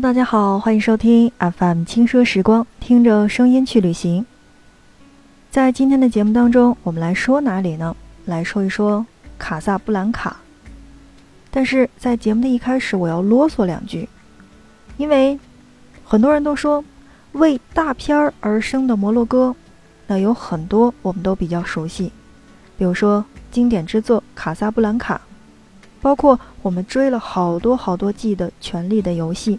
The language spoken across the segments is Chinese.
大家好，欢迎收听 FM 轻奢时光，听着声音去旅行。在今天的节目当中，我们来说哪里呢？来说一说卡萨布兰卡。但是在节目的一开始，我要啰嗦两句，因为很多人都说为大片而生的摩洛哥，那有很多我们都比较熟悉，比如说经典之作《卡萨布兰卡》。包括我们追了好多好多季的《权力的游戏》，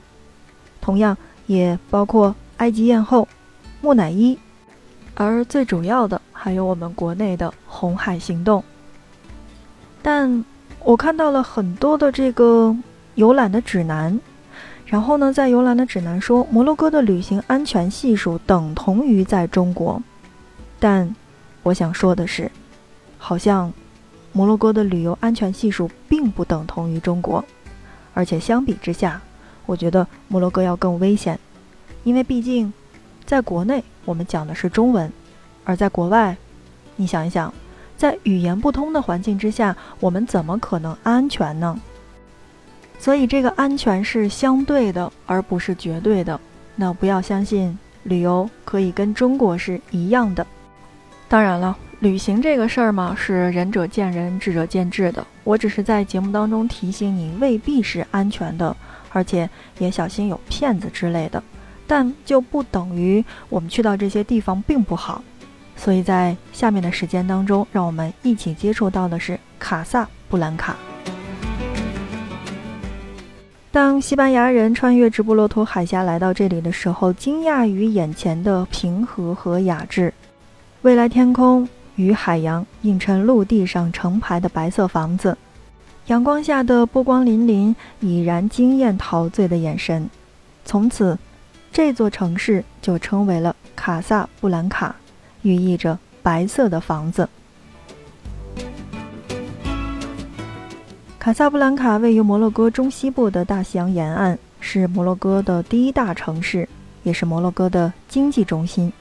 同样也包括《埃及艳后》、《木乃伊》，而最主要的还有我们国内的《红海行动》。但我看到了很多的这个游览的指南，然后呢，在游览的指南说摩洛哥的旅行安全系数等同于在中国，但我想说的是，好像。摩洛哥的旅游安全系数并不等同于中国，而且相比之下，我觉得摩洛哥要更危险，因为毕竟，在国内我们讲的是中文，而在国外，你想一想，在语言不通的环境之下，我们怎么可能安全呢？所以这个安全是相对的，而不是绝对的。那不要相信旅游可以跟中国是一样的。当然了。旅行这个事儿嘛，是仁者见仁，智者见智的。我只是在节目当中提醒你，未必是安全的，而且也小心有骗子之类的。但就不等于我们去到这些地方并不好。所以在下面的时间当中，让我们一起接触到的是卡萨布兰卡。当西班牙人穿越直布罗陀海峡来到这里的时候，惊讶于眼前的平和和雅致，未来天空。与海洋映衬陆地上成排的白色房子，阳光下的波光粼粼已然惊艳陶醉的眼神。从此，这座城市就称为了卡萨布兰卡，寓意着白色的房子。卡萨布兰卡位于摩洛哥中西部的大西洋沿岸，是摩洛哥的第一大城市，也是摩洛哥的经济中心。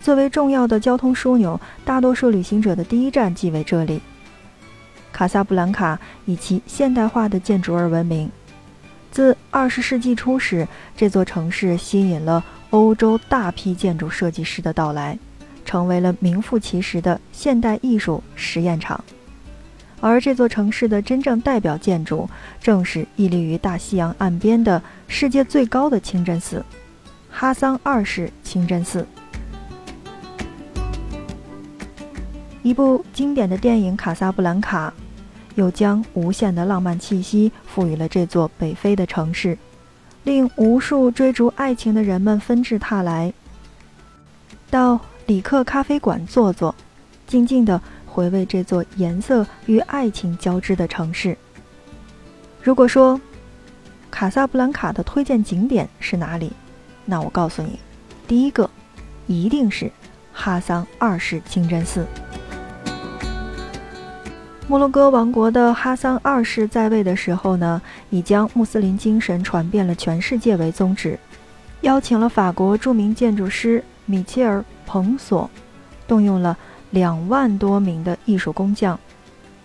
作为重要的交通枢纽，大多数旅行者的第一站即为这里。卡萨布兰卡以其现代化的建筑而闻名。自20世纪初时，这座城市吸引了欧洲大批建筑设计师的到来，成为了名副其实的现代艺术实验场。而这座城市的真正代表建筑，正是屹立于大西洋岸边的世界最高的清真寺——哈桑二世清真寺。一部经典的电影《卡萨布兰卡》，又将无限的浪漫气息赋予了这座北非的城市，令无数追逐爱情的人们纷至沓来，到里克咖啡馆坐坐，静静地回味这座颜色与爱情交织的城市。如果说卡萨布兰卡的推荐景点是哪里，那我告诉你，第一个一定是哈桑二世清真寺。摩洛哥王国的哈桑二世在位的时候呢，以将穆斯林精神传遍了全世界为宗旨，邀请了法国著名建筑师米切尔·彭索，动用了两万多名的艺术工匠，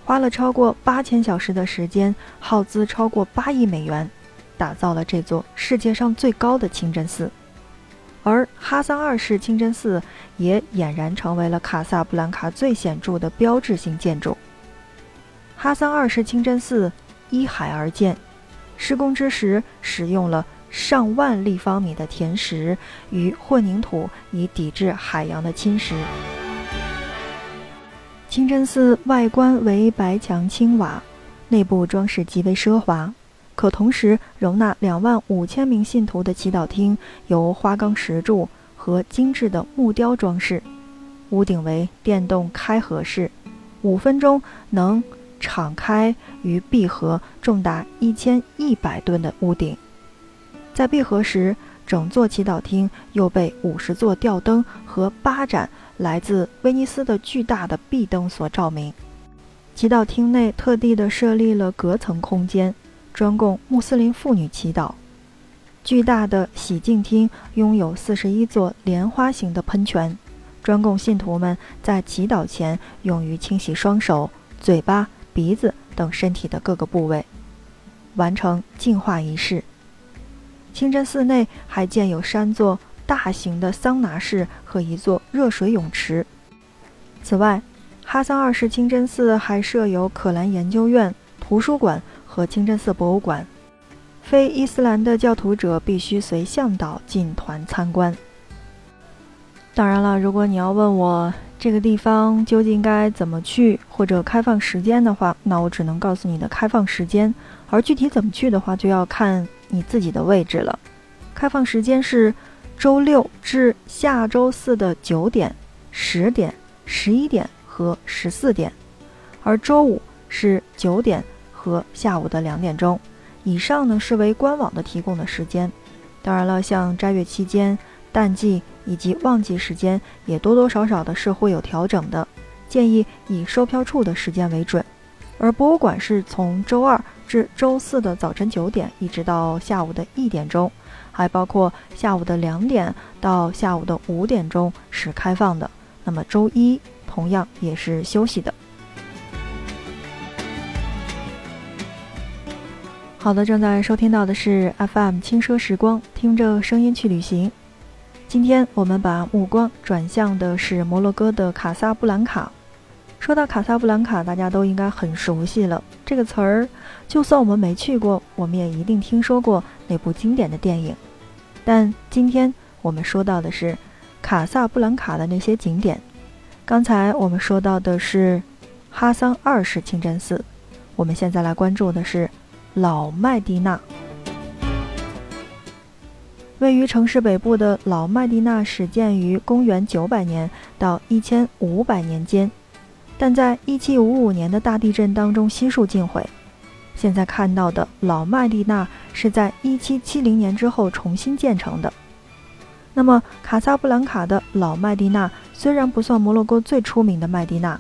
花了超过八千小时的时间，耗资超过八亿美元，打造了这座世界上最高的清真寺。而哈桑二世清真寺也俨然成为了卡萨布兰卡最显著的标志性建筑。哈桑二世清真寺依海而建，施工之时使用了上万立方米的填石与混凝土，以抵制海洋的侵蚀。清真寺外观为白墙青瓦，内部装饰极为奢华，可同时容纳两万五千名信徒的祈祷厅由花岗石柱和精致的木雕装饰，屋顶为电动开合式，五分钟能。敞开与闭合，重达一千一百吨的屋顶，在闭合时，整座祈祷厅又被五十座吊灯和八盏来自威尼斯的巨大的壁灯所照明。祈祷厅内特地的设立了隔层空间，专供穆斯林妇女祈祷。巨大的洗净厅拥有四十一座莲花形的喷泉，专供信徒们在祈祷前用于清洗双手、嘴巴。鼻子等身体的各个部位，完成净化仪式。清真寺内还建有三座大型的桑拿室和一座热水泳池。此外，哈桑二世清真寺还设有可兰研究院、图书馆和清真寺博物馆。非伊斯兰的教徒者必须随向导进团参观。当然了，如果你要问我这个地方究竟该怎么去，或者开放时间的话，那我只能告诉你的开放时间。而具体怎么去的话，就要看你自己的位置了。开放时间是周六至下周四的九点、十点、十一点和十四点，而周五是九点和下午的两点钟。以上呢是为官网的提供的时间，当然了，像斋月期间、淡季以及旺季时间也多多少少的是会有调整的，建议以售票处的时间为准。而博物馆是从周二至周四的早晨九点一直到下午的一点钟，还包括下午的两点到下午的五点钟是开放的。那么周一同样也是休息的。好的，正在收听到的是 FM 轻奢时光，听着声音去旅行。今天我们把目光转向的是摩洛哥的卡萨布兰卡。说到卡萨布兰卡，大家都应该很熟悉了这个词儿。就算我们没去过，我们也一定听说过那部经典的电影。但今天我们说到的是卡萨布兰卡的那些景点。刚才我们说到的是哈桑二世清真寺，我们现在来关注的是。老麦地那，位于城市北部的老麦地那始建于公元900年到1500年间，但在1755年的大地震当中悉数尽毁。现在看到的老麦地那是在1770年之后重新建成的。那么，卡萨布兰卡的老麦地那虽然不算摩洛哥最出名的麦地那，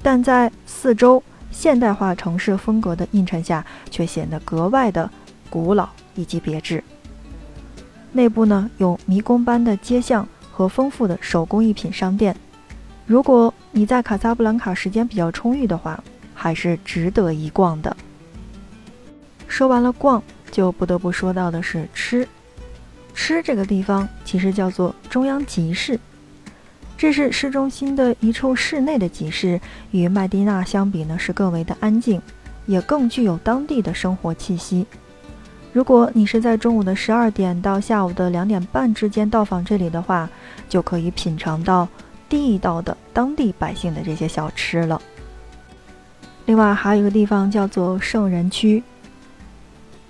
但在四周。现代化城市风格的映衬下，却显得格外的古老以及别致。内部呢有迷宫般的街巷和丰富的手工艺品商店。如果你在卡萨布兰卡时间比较充裕的话，还是值得一逛的。说完了逛，就不得不说到的是吃。吃这个地方其实叫做中央集市。这是市中心的一处室内的集市，与麦地那相比呢，是更为的安静，也更具有当地的生活气息。如果你是在中午的十二点到下午的两点半之间到访这里的话，就可以品尝到地道的当地百姓的这些小吃了。另外还有一个地方叫做圣人区。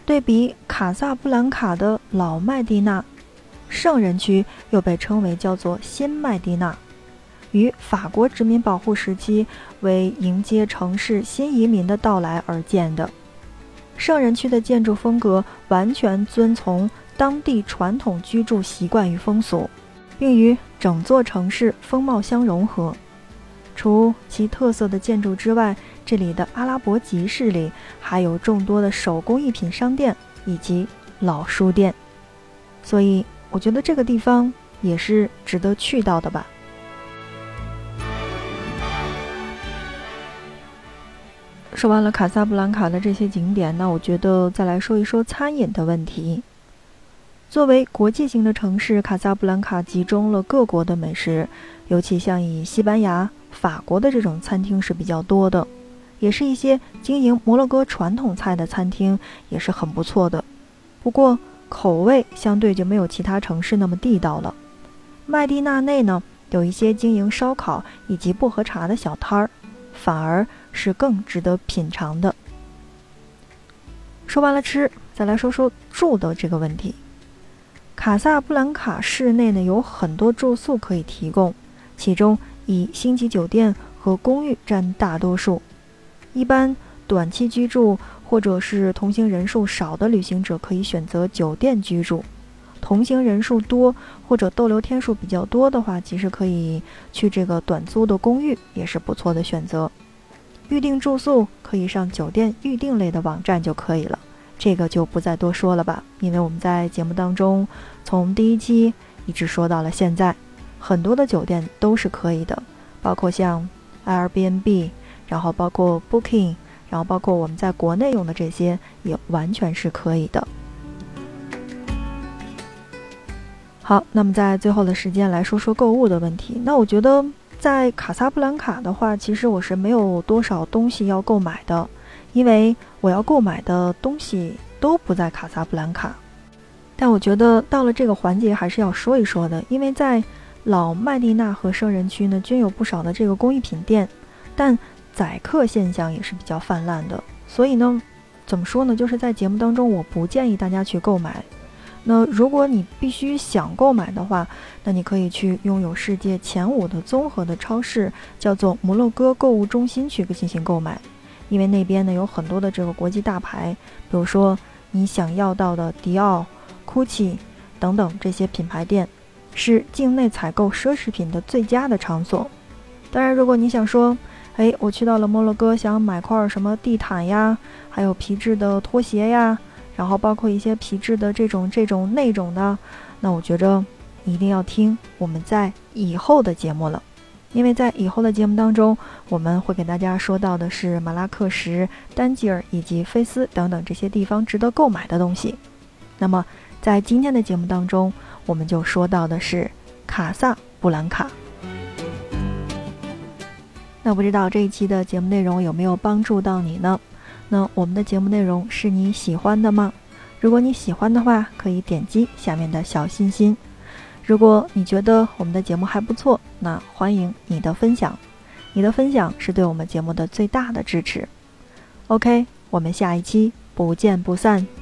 对比卡萨布兰卡的老麦地那。圣人区又被称为叫做新麦地那，于法国殖民保护时期为迎接城市新移民的到来而建的。圣人区的建筑风格完全遵从当地传统居住习惯与风俗，并与整座城市风貌相融合。除其特色的建筑之外，这里的阿拉伯集市里还有众多的手工艺品商店以及老书店，所以。我觉得这个地方也是值得去到的吧。说完了卡萨布兰卡的这些景点，那我觉得再来说一说餐饮的问题。作为国际型的城市，卡萨布兰卡集中了各国的美食，尤其像以西班牙、法国的这种餐厅是比较多的，也是一些经营摩洛哥传统菜的餐厅也是很不错的。不过，口味相对就没有其他城市那么地道了。麦地那内呢，有一些经营烧烤以及薄荷茶的小摊儿，反而是更值得品尝的。说完了吃，再来说说住的这个问题。卡萨布兰卡市内呢有很多住宿可以提供，其中以星级酒店和公寓占大多数。一般短期居住。或者是同行人数少的旅行者可以选择酒店居住，同行人数多或者逗留天数比较多的话，其实可以去这个短租的公寓，也是不错的选择。预订住宿可以上酒店预订类的网站就可以了，这个就不再多说了吧，因为我们在节目当中从第一期一直说到了现在，很多的酒店都是可以的，包括像 Airbnb，然后包括 Booking。然后包括我们在国内用的这些也完全是可以的。好，那么在最后的时间来说说购物的问题。那我觉得在卡萨布兰卡的话，其实我是没有多少东西要购买的，因为我要购买的东西都不在卡萨布兰卡。但我觉得到了这个环节还是要说一说的，因为在老麦地那和圣人区呢，均有不少的这个工艺品店，但宰客现象也是比较泛滥的。所以呢，怎么说呢？就是在节目当中，我不建议大家去购买。那如果你必须想购买的话，那你可以去拥有世界前五的综合的超市，叫做摩洛哥购物中心去进行购买，因为那边呢有很多的这个国际大牌，比如说你想要到的迪奥、GUCCI 等等这些品牌店，是境内采购奢侈品的最佳的场所。当然，如果你想说，哎，我去到了摩洛哥，想买块什么地毯呀，还有皮质的拖鞋呀。然后包括一些皮质的这种这种那种的，那我觉着一定要听我们在以后的节目了，因为在以后的节目当中，我们会给大家说到的是马拉克什、丹吉尔以及菲斯等等这些地方值得购买的东西。那么在今天的节目当中，我们就说到的是卡萨布兰卡。那不知道这一期的节目内容有没有帮助到你呢？那我们的节目内容是你喜欢的吗？如果你喜欢的话，可以点击下面的小心心。如果你觉得我们的节目还不错，那欢迎你的分享。你的分享是对我们节目的最大的支持。OK，我们下一期不见不散。